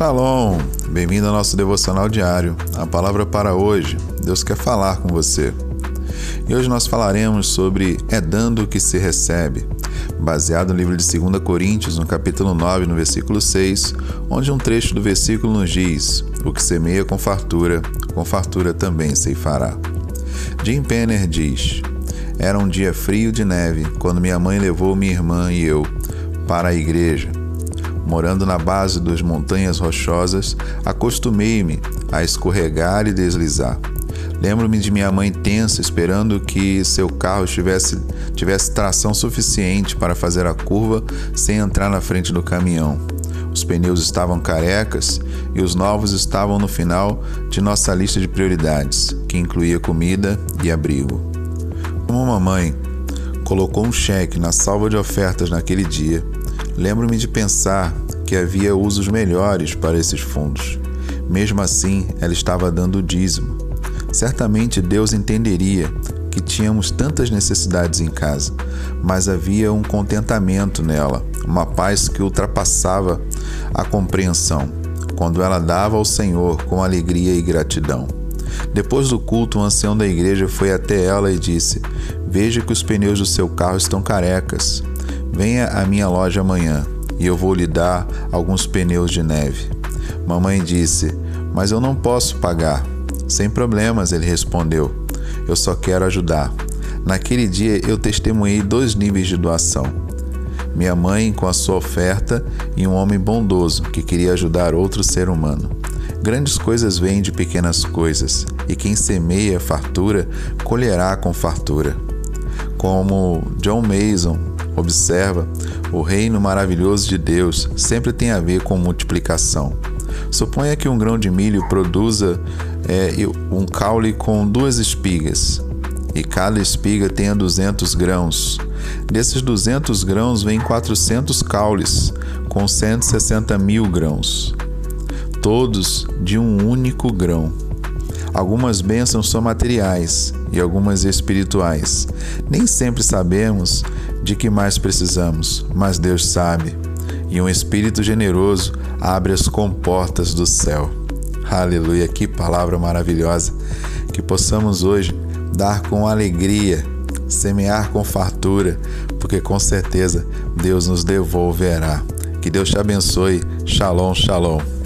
Shalom, bem-vindo ao nosso devocional diário. A palavra para hoje, Deus quer falar com você. E hoje nós falaremos sobre É dando que se recebe, baseado no livro de 2 Coríntios, no capítulo 9, no versículo 6, onde um trecho do versículo nos diz: O que semeia com fartura, com fartura também ceifará. Jim Penner diz: Era um dia frio de neve quando minha mãe levou minha irmã e eu para a igreja. Morando na base das montanhas rochosas, acostumei-me a escorregar e deslizar. Lembro-me de minha mãe tensa, esperando que seu carro tivesse, tivesse tração suficiente para fazer a curva sem entrar na frente do caminhão. Os pneus estavam carecas e os novos estavam no final de nossa lista de prioridades, que incluía comida e abrigo. Como mamãe colocou um cheque na salva de ofertas naquele dia, Lembro-me de pensar que havia usos melhores para esses fundos. Mesmo assim, ela estava dando dízimo. Certamente Deus entenderia que tínhamos tantas necessidades em casa, mas havia um contentamento nela, uma paz que ultrapassava a compreensão, quando ela dava ao Senhor com alegria e gratidão. Depois do culto, o ancião da igreja foi até ela e disse: Veja que os pneus do seu carro estão carecas. Venha à minha loja amanhã e eu vou lhe dar alguns pneus de neve. Mamãe disse: Mas eu não posso pagar. Sem problemas, ele respondeu. Eu só quero ajudar. Naquele dia eu testemunhei dois níveis de doação. Minha mãe com a sua oferta e um homem bondoso que queria ajudar outro ser humano. Grandes coisas vêm de pequenas coisas, e quem semeia fartura colherá com fartura. Como John Mason Observa, o reino maravilhoso de Deus sempre tem a ver com multiplicação. Suponha que um grão de milho produza é, um caule com duas espigas, e cada espiga tenha 200 grãos. Desses 200 grãos vem 400 caules, com 160 mil grãos, todos de um único grão. Algumas bênçãos são materiais e algumas espirituais. Nem sempre sabemos de que mais precisamos, mas Deus sabe. E um espírito generoso abre as comportas do céu. Aleluia, que palavra maravilhosa. Que possamos hoje dar com alegria, semear com fartura, porque com certeza Deus nos devolverá. Que Deus te abençoe. Shalom, shalom.